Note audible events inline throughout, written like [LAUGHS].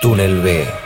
Túnel B.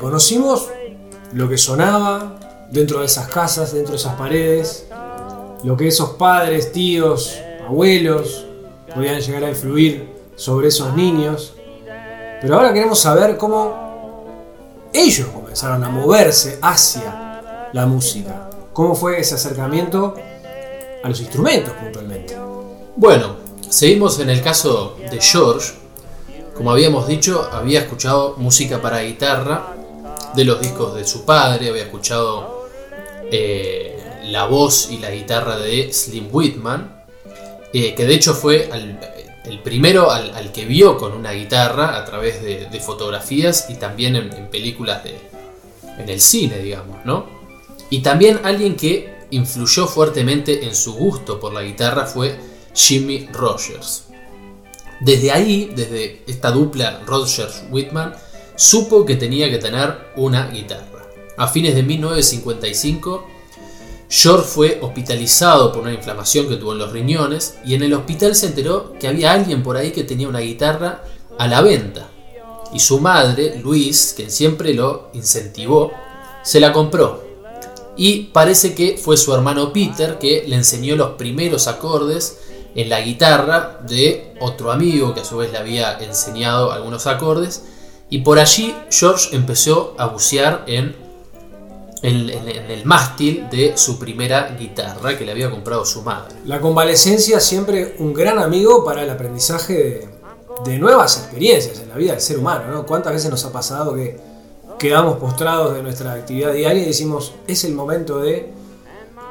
conocimos lo que sonaba dentro de esas casas, dentro de esas paredes, lo que esos padres, tíos, abuelos podían llegar a influir sobre esos niños. Pero ahora queremos saber cómo ellos comenzaron a moverse hacia la música. ¿Cómo fue ese acercamiento a los instrumentos puntualmente? Bueno, seguimos en el caso de George. Como habíamos dicho, había escuchado música para guitarra de los discos de su padre, había escuchado eh, la voz y la guitarra de Slim Whitman, eh, que de hecho fue el primero al, que vio con una guitarra a través de, de fotografías y también en, en películas de, en el cine, digamos, ¿no? Y también alguien que influyó fuertemente en su gusto por la guitarra fue Jimmy Rogers. Desde ahí, desde esta dupla Rogers-Whitman, supo que tenía que tener una guitarra. A fines de 1955, George fue hospitalizado por una inflamación que tuvo en los riñones y en el hospital se enteró que había alguien por ahí que tenía una guitarra a la venta. Y su madre, Louise, quien siempre lo incentivó, se la compró. Y parece que fue su hermano Peter que le enseñó los primeros acordes en la guitarra de otro amigo que a su vez le había enseñado algunos acordes. Y por allí George empezó a bucear en, en- el mástil de su primera guitarra que le había comprado su madre. La convalecencia siempre un gran amigo para el aprendizaje de, de nuevas experiencias en la vida del ser humano, ¿no? ¿Cuántas veces nos ha pasado que quedamos postrados de nuestra actividad diaria y decimos, es el momento de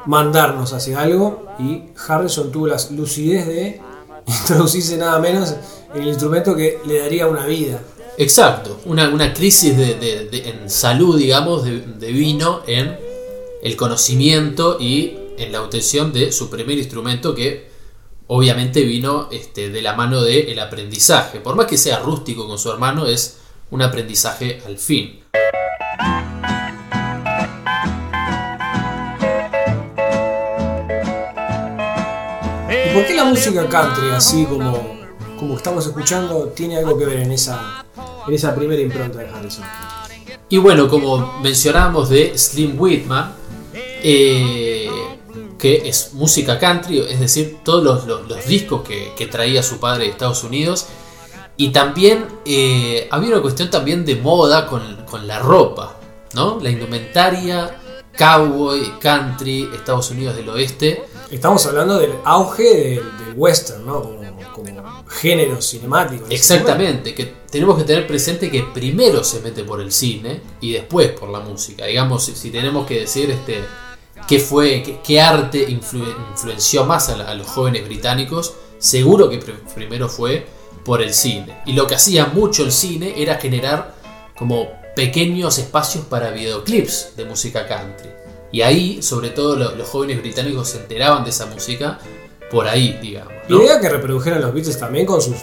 mandarnos hacia algo? Y Harrison tuvo la lucidez de [LAUGHS] introducirse nada menos en el instrumento que le daría una vida. Exacto, una, una crisis de, en salud, digamos, de, de vino en el conocimiento y en la obtención de su primer instrumento que obviamente vino este, de la mano del aprendizaje. Por más que sea rústico con su hermano, es un aprendizaje al fin. ¿Y por qué la música country, así como, como estamos escuchando, tiene algo que ver en esa, en esa primera impronta de Harrison? Y bueno, como mencionábamos de Slim Whitman, eh, que es música country, es decir, todos los, los- los discos que, que traía su padre de Estados Unidos. Y también eh, había una cuestión también de moda con, con la ropa, ¿no? La indumentaria, cowboy, country, Estados Unidos del Oeste. Estamos hablando del auge del, del western, ¿no? Como, como género cinemático. Exactamente, que tenemos que tener presente que primero se mete por el cine y después por la música. Digamos, si, tenemos que decir este qué fue, qué, arte influ- influenció más a, los jóvenes británicos, seguro que pr- primero fue por el cine. Y lo que hacía mucho el cine era generar como pequeños espacios para videoclips de música country. Y ahí, sobre todo, lo- los jóvenes británicos se enteraban de esa música por ahí, digamos. ¿no? Idea que reprodujeron los Beatles también con sus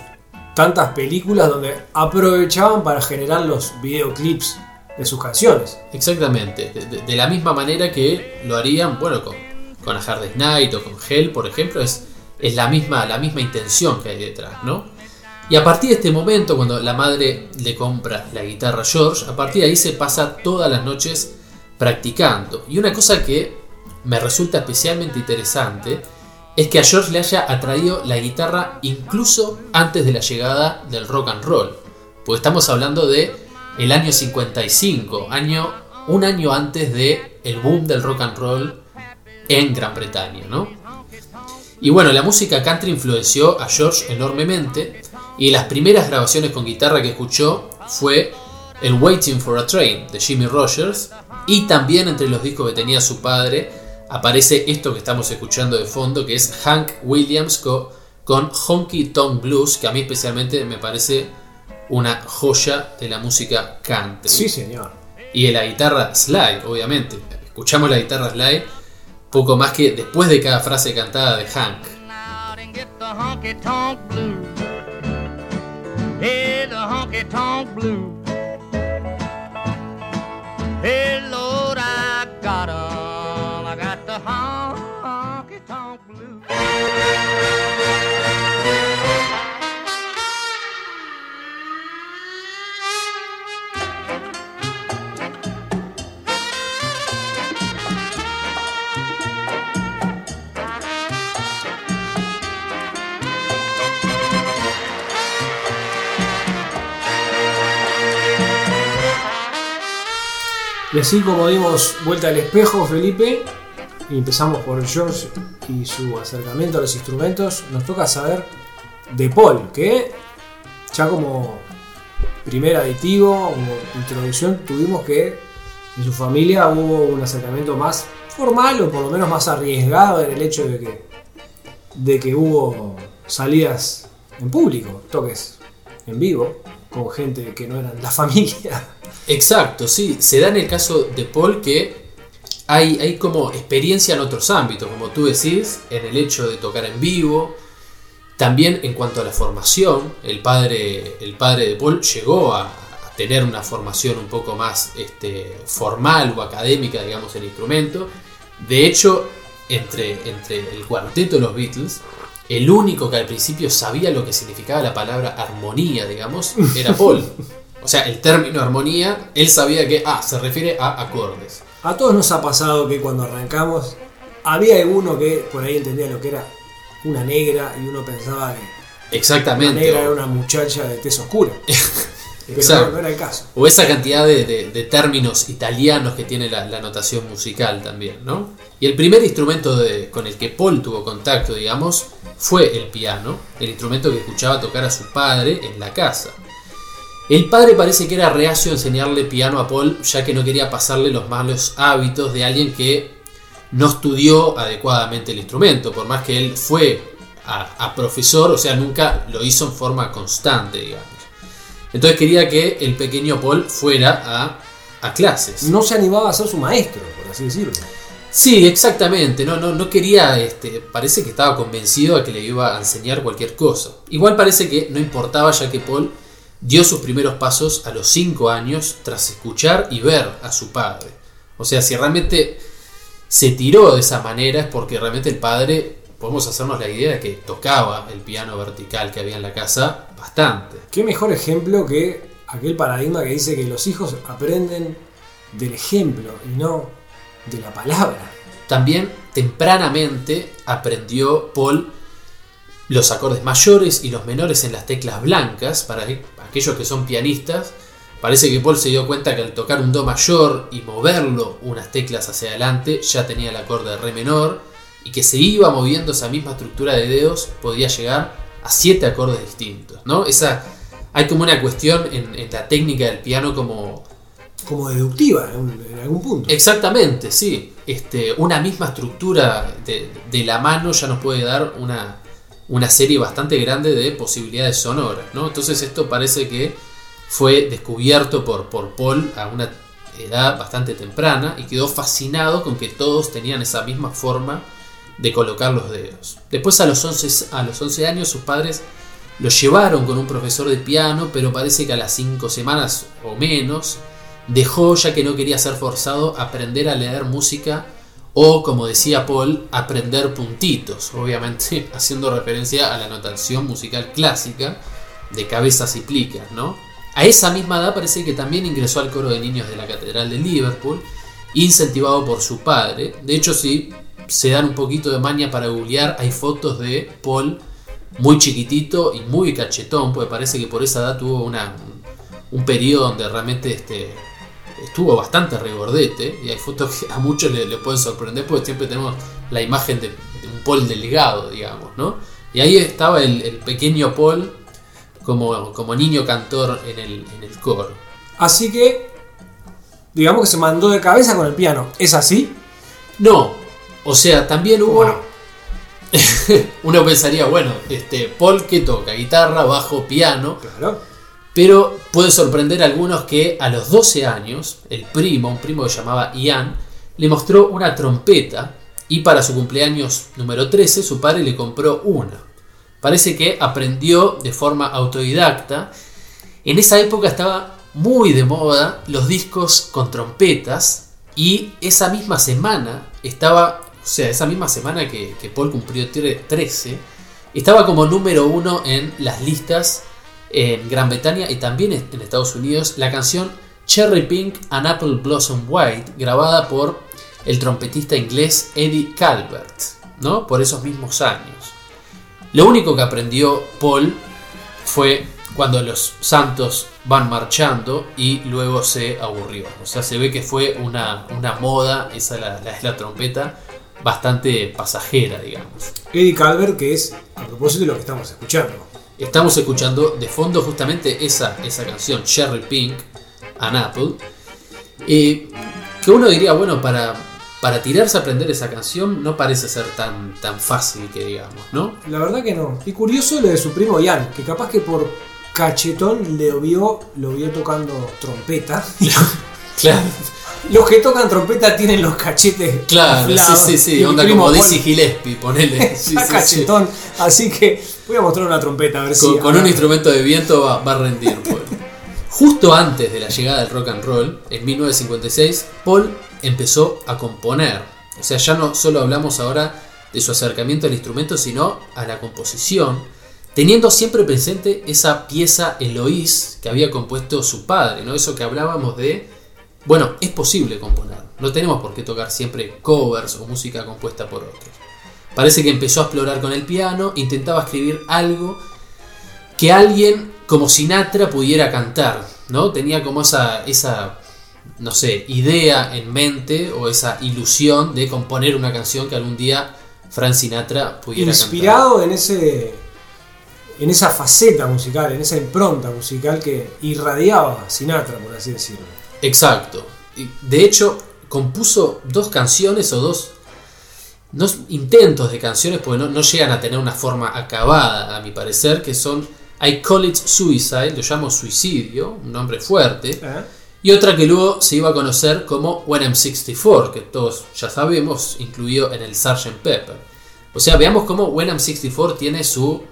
tantas películas donde aprovechaban para generar los videoclips de sus canciones. Exactamente, de, de- de la misma manera que lo harían, bueno, con, con A Hard Night o con Hell, por ejemplo, es, es la, misma, la misma intención que hay detrás, ¿no? Y a partir de este momento, cuando la madre le compra la guitarra a George, a partir de ahí se pasa todas las noches practicando. Y una cosa que me resulta especialmente interesante es que a George le haya atraído la guitarra incluso antes de la llegada del rock and roll. Porque estamos hablando de el año 55, año, un año antes de el boom del rock and roll en Gran Bretaña, ¿no? Y bueno, la música country influenció a George enormemente y las primeras grabaciones con guitarra que escuchó fue el Waiting for a Train de Jimmy Rogers y también entre los discos que tenía su padre aparece esto que estamos escuchando de fondo que es Hank Williams con Honky Tonk Blues que a mí especialmente me parece una joya de la música country. Sí, señor. Y la guitarra slide, obviamente. Escuchamos la guitarra slide poco más que después de cada frase cantada de Hank. Y así como dimos vuelta al espejo, Felipe, y empezamos por George y su acercamiento a los instrumentos, nos toca saber de Paul, que ya como primer aditivo, como introducción, tuvimos que en su familia hubo un acercamiento más formal o por lo menos más arriesgado en el hecho de que, de que hubo salidas en público, toques en vivo, con gente que no eran la [LAUGHS] familia. Exacto, sí. Se da en el caso de Paul que hay, hay como experiencia en otros ámbitos, como tú decís, en el hecho de tocar en vivo. También en cuanto a la formación, el padre, el padre de Paul llegó a, tener una formación un poco más este, formal o académica, digamos, el instrumento. De hecho, entre, entre el cuarteto de los Beatles, el único que al principio sabía lo que significaba la palabra armonía, digamos, era Paul. [LAUGHS] O sea, el término armonía, él sabía que, ah, se refiere a acordes. A todos nos ha pasado que cuando arrancamos había alguno que por ahí entendía lo que era una negra y uno pensaba que la Exactamente. negra era una muchacha de tez oscura. [LAUGHS] Exacto. no, no era el caso. O esa cantidad de, de- de términos italianos que tiene la, la notación musical también, ¿no? Y el primer instrumento de- con el que Paul tuvo contacto, digamos, fue el piano, el instrumento que escuchaba tocar a su padre en la casa. El padre parece que era reacio a enseñarle piano a Paul, ya que no quería pasarle los malos hábitos de alguien que no estudió adecuadamente el instrumento, por más que él fue a, a profesor, o sea, nunca lo hizo en forma constante, digamos. Entonces quería que el pequeño Paul fuera a, a clases. No se animaba a ser su maestro, por así decirlo. Sí, exactamente. No, no, no quería, este, parece que estaba convencido de que le iba a enseñar cualquier cosa. Igual parece que no importaba ya que Paul dio sus primeros pasos a los 5 años tras escuchar y ver a su padre. O sea, si realmente se tiró de esa manera es porque realmente el padre, podemos hacernos la idea de que tocaba el piano vertical que había en la casa bastante. Qué mejor ejemplo que aquel paradigma que dice que los hijos aprenden del ejemplo y no de la palabra. También tempranamente aprendió Paul los acordes mayores y los menores en las teclas blancas. Para aquellos que son pianistas, parece que Paul se dio cuenta que al tocar un do mayor y moverlo unas teclas hacia adelante ya tenía el acorde de re menor y que se iba moviendo esa misma estructura de dedos podía llegar a siete acordes distintos. ¿no? Esa, hay como una cuestión en, en la técnica del piano como Como deductiva en, en algún punto. Exactamente, sí. Este, una misma estructura de, de la mano ya nos puede dar una, una serie bastante grande de posibilidades sonoras, ¿no? Entonces esto parece que fue descubierto por, por Paul a una edad bastante temprana y quedó fascinado con que todos tenían esa misma forma de colocar los dedos. Después a los 11, a los 11 años sus padres lo llevaron con un profesor de piano, pero parece que a las 5 semanas o menos dejó ya que no quería ser forzado a aprender a leer música o, como decía Paul, aprender puntitos, obviamente [LAUGHS] haciendo referencia a la notación musical clásica de cabezas y plicas, ¿no? A esa misma edad parece que también ingresó al coro de niños de la Catedral de Liverpool, incentivado por su padre. De hecho, si se dan un poquito de maña para googlear, hay fotos de Paul muy chiquitito y muy cachetón, porque parece que por esa edad tuvo una, un, un periodo donde realmente este, estuvo bastante regordete y hay fotos que a muchos le, le pueden sorprender porque siempre tenemos la imagen de, de un Paul delgado, digamos, ¿no? Y ahí estaba el, el pequeño Paul como, como niño cantor en el, en el coro. Así que, digamos que se mandó de cabeza con el piano. ¿Es así? No, o sea, también hubo... [LAUGHS] Uno pensaría, bueno, este, Paul que toca guitarra, bajo, piano, Claro. pero puede sorprender a algunos que a los 12 años, el primo, un primo que llamaba Ian, le mostró una trompeta y para su cumpleaños número 13 su padre le compró una. Parece que aprendió de forma autodidacta. En esa época estaba muy de moda los discos con trompetas y esa misma semana estaba, o sea, esa misma semana que, que Paul cumplió tre- 13, estaba como número uno en las listas en Gran Bretaña y también en Estados Unidos la canción Cherry Pink and Apple Blossom White, grabada por el trompetista inglés Eddie Calvert, ¿no? Por esos mismos años. Lo único que aprendió Paul fue cuando los santos van marchando y luego se aburrió. O sea, se ve que fue una, una moda, esa la, la- es la trompeta, bastante pasajera, digamos. Eddie Calvert, que es a propósito de lo que estamos escuchando. Estamos escuchando de fondo justamente esa, esa canción, Cherry Pink and Apple. eh, que uno diría, bueno, para, para tirarse a aprender esa canción no parece ser tan, tan fácil que digamos, ¿no? La verdad que no. Y curioso lo de su primo Ian, que capaz que por cachetón le vio, lo vio tocando trompeta. [LAUGHS] Claro, Los que tocan trompeta tienen los cachetes claro, inflados. sí, sí, sí, onda como Dizzy Gillespie, ponele. [LAUGHS] Sí, cachetón. Así que voy a mostrar una trompeta a ver Con, si. con un instrumento de viento va, va a rendir. Justo antes de la llegada del rock and roll, en 1956, Paul empezó a componer. O sea, ya no solo hablamos ahora de su acercamiento al instrumento, sino a la composición, teniendo siempre presente esa pieza Eloís que había compuesto su padre, ¿no? Eso que hablábamos de, bueno, es posible componer, no tenemos por qué tocar siempre covers o música compuesta por otros. Parece que empezó a explorar con el piano, intentaba escribir algo que alguien como Sinatra pudiera cantar, ¿no? Tenía como esa, esa, no sé, idea en mente o esa ilusión de componer una canción que algún día Frank Sinatra pudiera Inspirado en ese. En esa faceta musical, en esa impronta musical que irradiaba Sinatra, por así decirlo. Exacto. De hecho, compuso dos canciones o dos no, intentos de canciones, porque no, no llegan a tener una forma acabada, a mi parecer, que son I Call It Suicide, lo llamo suicidio, un nombre fuerte. ¿Eh? Y otra que luego se iba a conocer como When I'm 64, que todos ya sabemos, incluido en el Sgt. Pepper. O sea, veamos cómo When I'm 64 tiene su,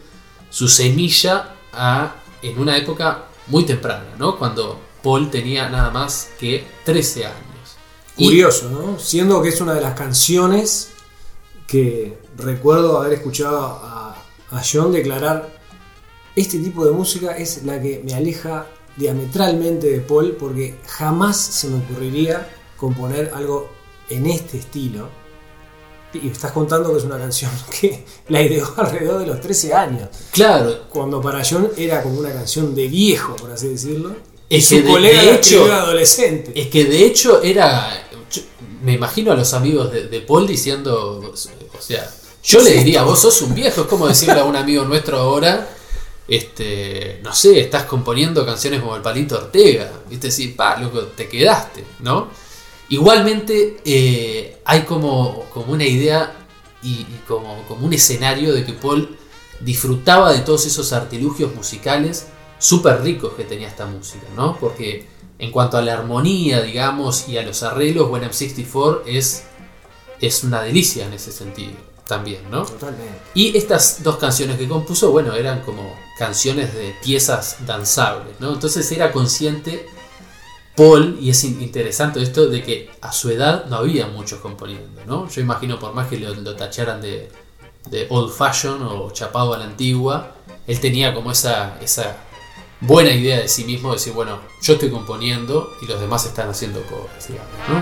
su semilla a- en una época muy temprana, ¿no? Cuando Paul tenía nada más que 13 años. Curioso, ¿no? Siendo que es una de las canciones que recuerdo haber escuchado a, a John declarar, este tipo de música es la que me aleja diametralmente de Paul porque jamás se me ocurriría componer algo en este estilo. Y estás contando que es una canción [LAUGHS] que la ideó alrededor de los 13 años, claro, cuando para John era como una canción de viejo, por así decirlo. Es su que de- colega de hecho- adolescente. es que de hecho era... yo- me imagino a los amigos de, de Paul diciendo, o sea, yo le diría, vos sos un viejo, es como decirle a un amigo nuestro ahora, este, no sé, estás componiendo canciones como el Palito Ortega, viste, sí, pa, loco, te quedaste, ¿no? Igualmente eh, hay como, como una idea y, y como, como un escenario de que Paul disfrutaba de todos esos artilugios musicales súper ricos que tenía esta música, ¿no? Porque en cuanto a la armonía, digamos, y a los arreglos, When I'm 64 es, es una delicia en ese sentido también, ¿no? Totalmente. Y estas dos canciones que compuso, bueno, eran como canciones de piezas danzables, ¿no? Entonces era consciente Paul, y es in- interesante esto, de que a su edad no había muchos componiendo, ¿no? Yo imagino por más que lo, lo tacharan de, de old fashion o chapado a la antigua, él tenía como esa, esa buena idea de sí mismo, de decir, bueno, yo estoy componiendo y los demás están haciendo covers, digamos, ¿no?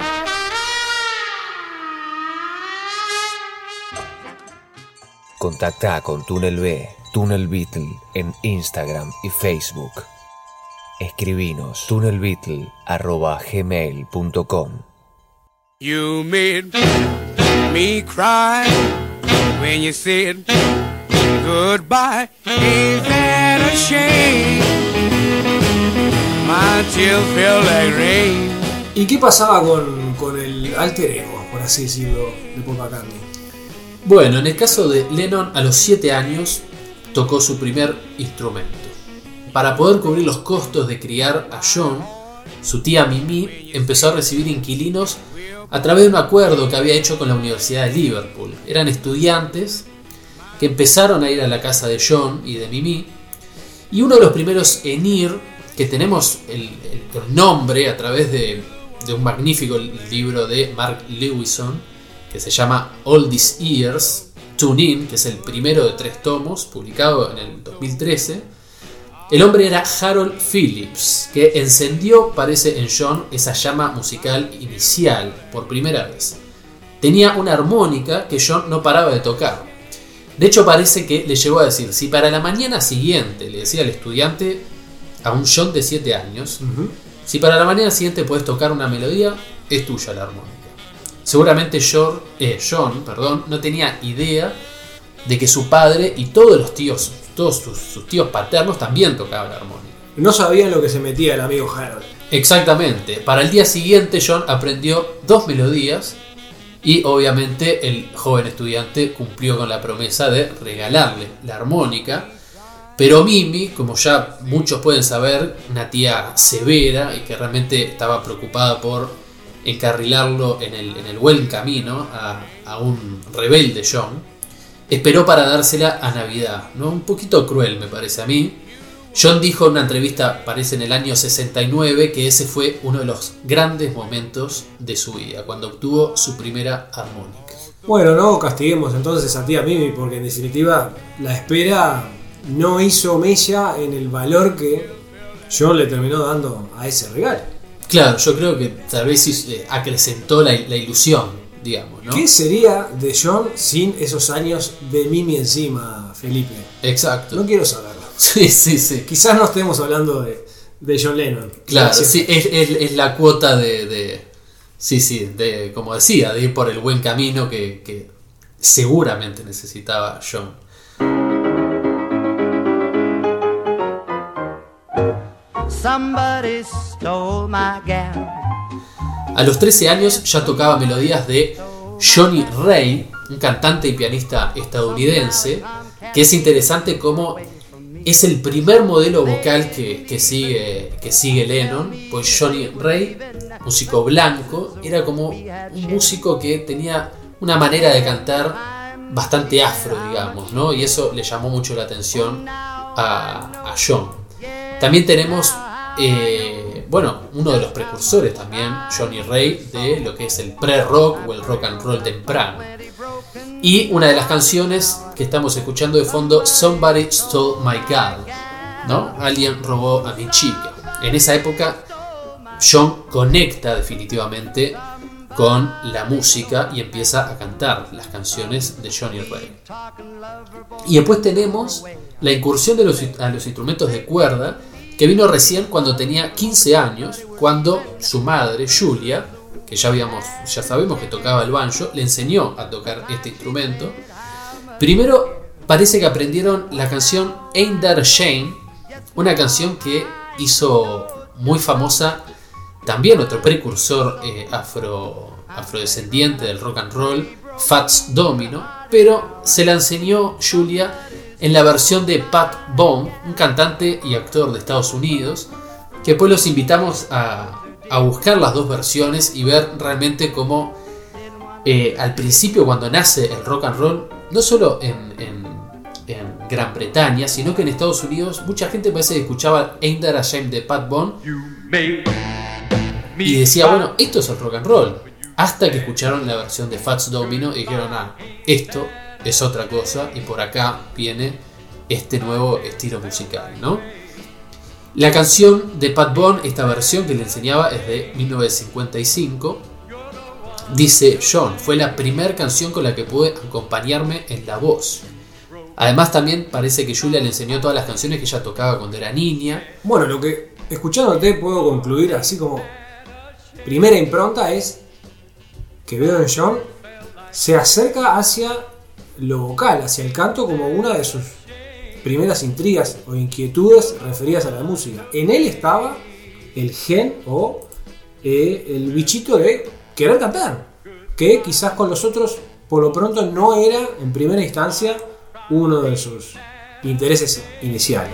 Contacta con Túnel B, Túnel Beatle en Instagram y Facebook. Escribinos túnelbeatle.gmail.com You made me cry when you said goodbye. Ain't that a shame? My tears feel like rain. ¿Y qué pasaba con, con el alter ego, por así decirlo, de Paul McCartney? Bueno, en el caso de Lennon, a los 7 años tocó su primer instrumento. Para poder cubrir los costos de criar a John, su tía Mimi empezó a recibir inquilinos a través de un acuerdo que había hecho con la Universidad de Liverpool. Eran estudiantes empezaron a ir a la casa de John y de Mimi. Y uno de los primeros en ir, que tenemos el, nombre a través de, de un magnífico libro de Mark Lewison, que se llama All These Years, Tune In, que es el primero de tres tomos, publicado en el 2013. El hombre era Harold Phillips, que encendió, parece en John, esa llama musical inicial por primera vez. Tenía una armónica que John no paraba de tocar. De hecho, parece que le llegó a decir, si para la mañana siguiente, le decía al estudiante, a un John de 7 años, si para la mañana siguiente puedes tocar una melodía, es tuya la armónica. Seguramente John, eh, John perdón, no tenía idea de que su padre y todos los tíos, todos sus, sus tíos paternos también tocaban la armónica. No sabían lo que se metía el amigo Harold. Exactamente. Para el día siguiente John aprendió dos melodías y obviamente el joven estudiante cumplió con la promesa de regalarle la armónica. Pero Mimi, como ya muchos pueden saber, una tía severa y que realmente estaba preocupada por encarrilarlo en el, en el buen camino a, a un rebelde John, esperó para dársela a Navidad. ¿no? Un poquito cruel me parece a mí. John dijo en una entrevista, parece en el año 69, que ese fue uno de los grandes momentos de su vida, cuando obtuvo su primera armónica. Bueno, no castiguemos entonces a tía Mimi, porque en definitiva la espera no hizo mella en el valor que John le terminó dando a ese regalo. Claro, yo creo que tal vez eh, acrecentó la, la ilusión, digamos, ¿no? ¿Qué sería de John sin esos años de Mimi encima, Felipe? Exacto. No quiero saberlo. Sí, sí, sí. Quizás no estemos hablando de, de John Lennon. Claro, sí, es, es- es la cuota de, de- Sí, sí, de, como decía, de ir por el buen camino que, que seguramente necesitaba John. Somebody stole my gal. A los 13 años ya tocaba melodías de Johnny Ray, un cantante y pianista estadounidense, que es interesante como es el primer modelo vocal que, que sigue, que sigue Lennon, pues Johnny Ray, músico blanco, era como un músico que tenía una manera de cantar bastante afro, digamos, ¿no? Y eso le llamó mucho la atención a, a John. También tenemos, eh, bueno, uno de los precursores también, Johnny Ray, de lo que es el pre-rock o el rock and roll temprano. Y una de las canciones que estamos escuchando de fondo, Somebody Stole My Girl, ¿no? Alguien robó a mi chica. En esa época, John conecta definitivamente con la música y empieza a cantar las canciones de Johnny Ray. Y después tenemos la incursión de a los instrumentos de cuerda, que vino recién cuando tenía 15 años, cuando su madre, Julia, ya, sabemos que tocaba el banjo, le enseñó a tocar este instrumento. Primero parece que aprendieron la canción Ain't That a Shame, una canción que hizo muy famosa también otro precursor eh, afro, afrodescendiente del rock and roll, Fats Domino, pero se la enseñó Julia en la versión de Pat Bone, un cantante y actor de Estados Unidos, que pues los invitamos a, a buscar las dos versiones y ver realmente cómo eh, al principio cuando nace el rock and roll, no solo en, en- Gran Bretaña, sino que en Estados Unidos mucha gente parece que escuchaba Ain't a Shame de Pat Bone y decía, bueno, esto es el rock and roll. Hasta que escucharon la versión de Fats Domino y dijeron, ah, esto es otra cosa y por acá viene este nuevo estilo musical, ¿no? La canción de Pat Bone, esta versión que le enseñaba es de 1955. Dice John, fue la primera canción con la que pude acompañarme en la voz. Además también parece que Julia le enseñó todas las canciones que ella tocaba cuando era niña. Bueno, lo que escuchándote puedo concluir así como primera impronta es que veo en John se acerca hacia lo vocal, hacia el canto como una de sus primeras intrigas o inquietudes referidas a la música. En él estaba el gen o eh, el bichito de querer cantar. Que quizás con los otros, por lo pronto, no era en primera instancia uno de sus intereses iniciales.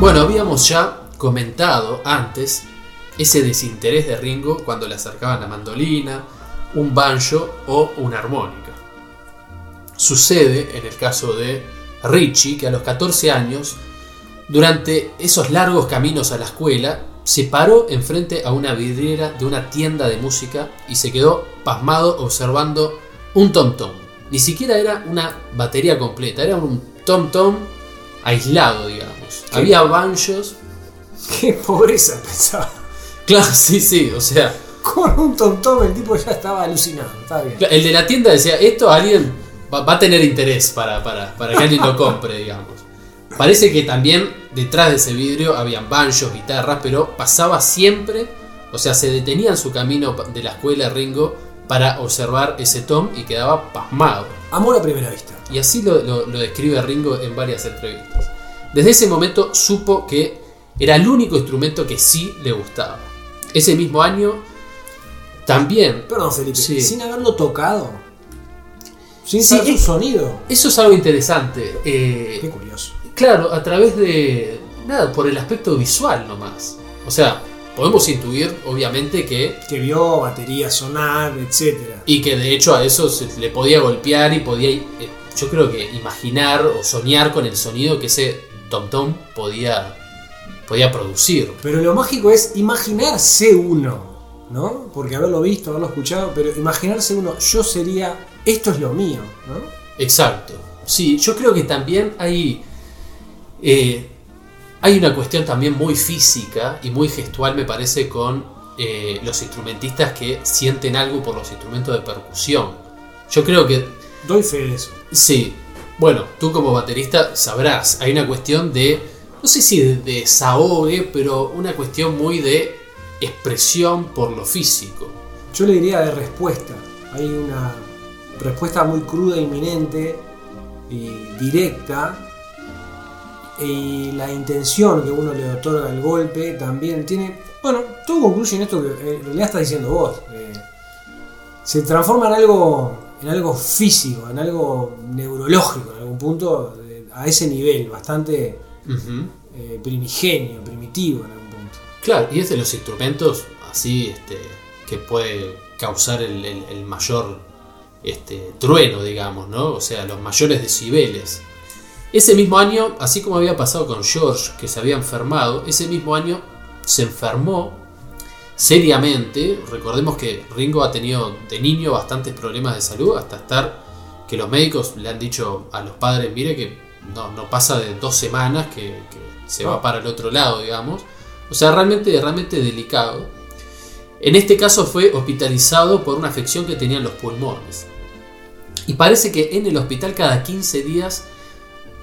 Bueno, habíamos ya comentado antes ese desinterés de Ringo cuando le acercaban la mandolina, un banjo o una armónica. Sucede en el caso de Richie que a los 14 años, durante esos largos caminos a la escuela, se paró enfrente a una vidriera de una tienda de música y se quedó pasmado observando un tom-tom. Ni siquiera era una batería completa, era un tom-tom aislado, digamos. Había banjos. [LAUGHS] Qué pobreza pensaba. Claro, sí, sí, o sea, Con un tontón el tipo ya estaba alucinado. Está bien. el de la tienda decía, esto alguien va, va a tener interés para, para, para que alguien lo compre, digamos. Parece que también detrás de ese vidrio habían banjos, guitarras, pero pasaba siempre, o sea, se detenía en su camino de la escuela Ringo para observar ese tom y quedaba pasmado. Amor a primera vista. Y así lo, lo- lo describe Ringo en varias entrevistas. Desde ese momento supo que era el único instrumento que sí le gustaba. Ese mismo año también... Perdón, Felipe. Sí. Sin haberlo tocado. Sin Sí, saber es- su sonido. Eso es algo interesante. eh, Qué curioso. Claro, a través de. Nada, por el aspecto visual nomás. O sea, podemos intuir, obviamente, que. Que vio batería sonar, etcétera. Y que de hecho a eso se le podía golpear y podía. eh, yo creo que imaginar o soñar con el sonido que ese tom tom podía. podía producir. Pero lo mágico es imaginarse uno, ¿no? Porque haberlo visto, haberlo escuchado, pero imaginarse uno, yo sería, esto es lo mío, ¿no? Exacto. Sí, yo creo que también hay. eh, hay una cuestión también muy física y muy gestual, me parece, con eh, los instrumentistas que sienten algo por los instrumentos de percusión. Yo creo que Doy fe de eso. sí. Bueno, tú como baterista sabrás, hay una cuestión de, no sé si de, de desahogue, pero una cuestión muy de expresión por lo físico. Yo le diría de respuesta. Hay una respuesta muy cruda, inminente y directa. Y la intención que uno le otorga al golpe también tiene. Bueno, todo concluye en esto que eh, en realidad estás diciendo vos. eh, se transforma en algo, en algo físico, en algo neurológico en algún punto, eh, a ese nivel, bastante eh, primigenio, primitivo en algún punto. Claro, y es de los instrumentos así este, que puede causar el, el- el mayor este, trueno, digamos, ¿no? O sea, los mayores decibeles. Ese mismo año, así como había pasado con George, que se había enfermado, ese mismo año se enfermó seriamente. Recordemos que Ringo ha tenido de niño bastantes problemas de salud, hasta estar que los médicos le han dicho a los padres, mire que no, no pasa de dos semanas que, que se va para el otro lado, digamos. O sea, realmente, realmente delicado. En este caso fue hospitalizado por una afección que tenía en los pulmones. Y parece que en el hospital cada 15 días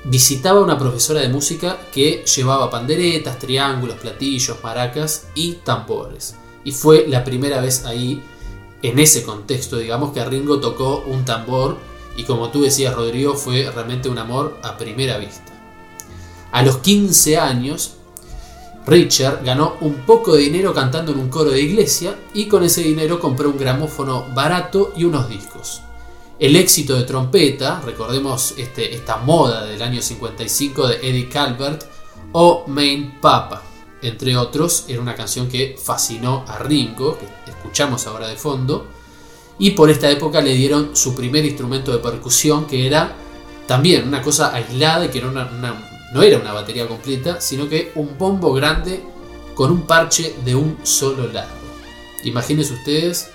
visitaba una profesora de música que llevaba panderetas, triángulos, platillos, maracas y tambores. Y fue la primera vez ahí, en ese contexto, digamos, que Ringo tocó un tambor y como tú decías, Rodrigo, fue realmente un amor a primera vista. A los 15 años, Richard ganó un poco de dinero cantando en un coro de iglesia y con ese dinero compró un gramófono barato y unos discos. El éxito de trompeta, recordemos este, esta moda del año 55 de Eddie Calvert, o Main Papa, entre otros, era una canción que fascinó a Ringo, que escuchamos ahora de fondo, y por esta época le dieron su primer instrumento de percusión, que era también una cosa aislada y que no era una batería completa, sino que un bombo grande con un parche de un solo lado. Imagínense ustedes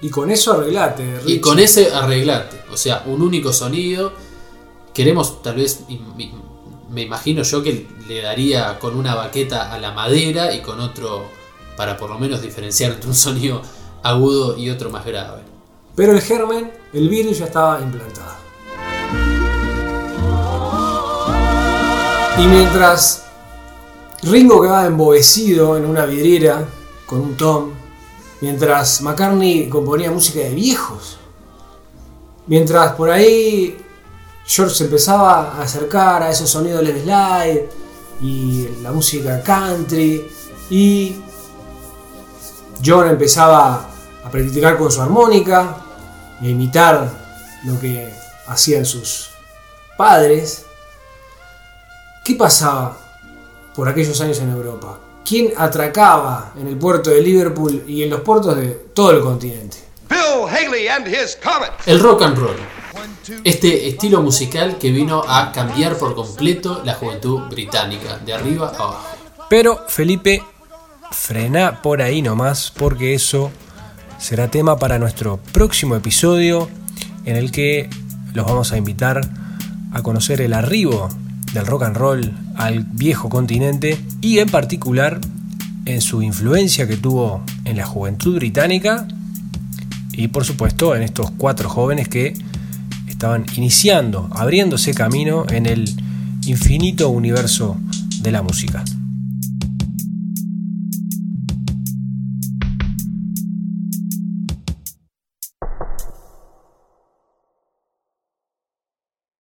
Y con eso arreglate, y Richie. con ese arreglate, o sea, un único sonido. Queremos, tal vez, me imagino yo que le daría con una baqueta a la madera y con otro para por lo menos diferenciar entre un sonido agudo y otro más grave. Pero el germen, el virus ya estaba implantado. Y mientras Ringo quedaba embobecido en una vidriera con un tom, mientras McCartney componía música de viejos, mientras por ahí George se empezaba a acercar a esos sonidos de slide y la música country y John empezaba a practicar con su armónica y a imitar lo que hacían sus padres. ¿Qué pasaba por aquellos años en Europa? ¿Quién atracaba en el puerto de Liverpool y en los puertos de todo el continente? Bill Haley and his Comet. El rock and roll. Este estilo musical que vino a cambiar por completo la juventud británica, de arriba a abajo. Pero Felipe, frena por ahí nomás, porque eso será tema para nuestro próximo episodio en el que los vamos a invitar a conocer el arribo del rock and roll al viejo continente y en particular en su influencia que tuvo en la juventud británica y por supuesto en estos cuatro jóvenes que estaban iniciando, abriéndose camino en el infinito universo de la música.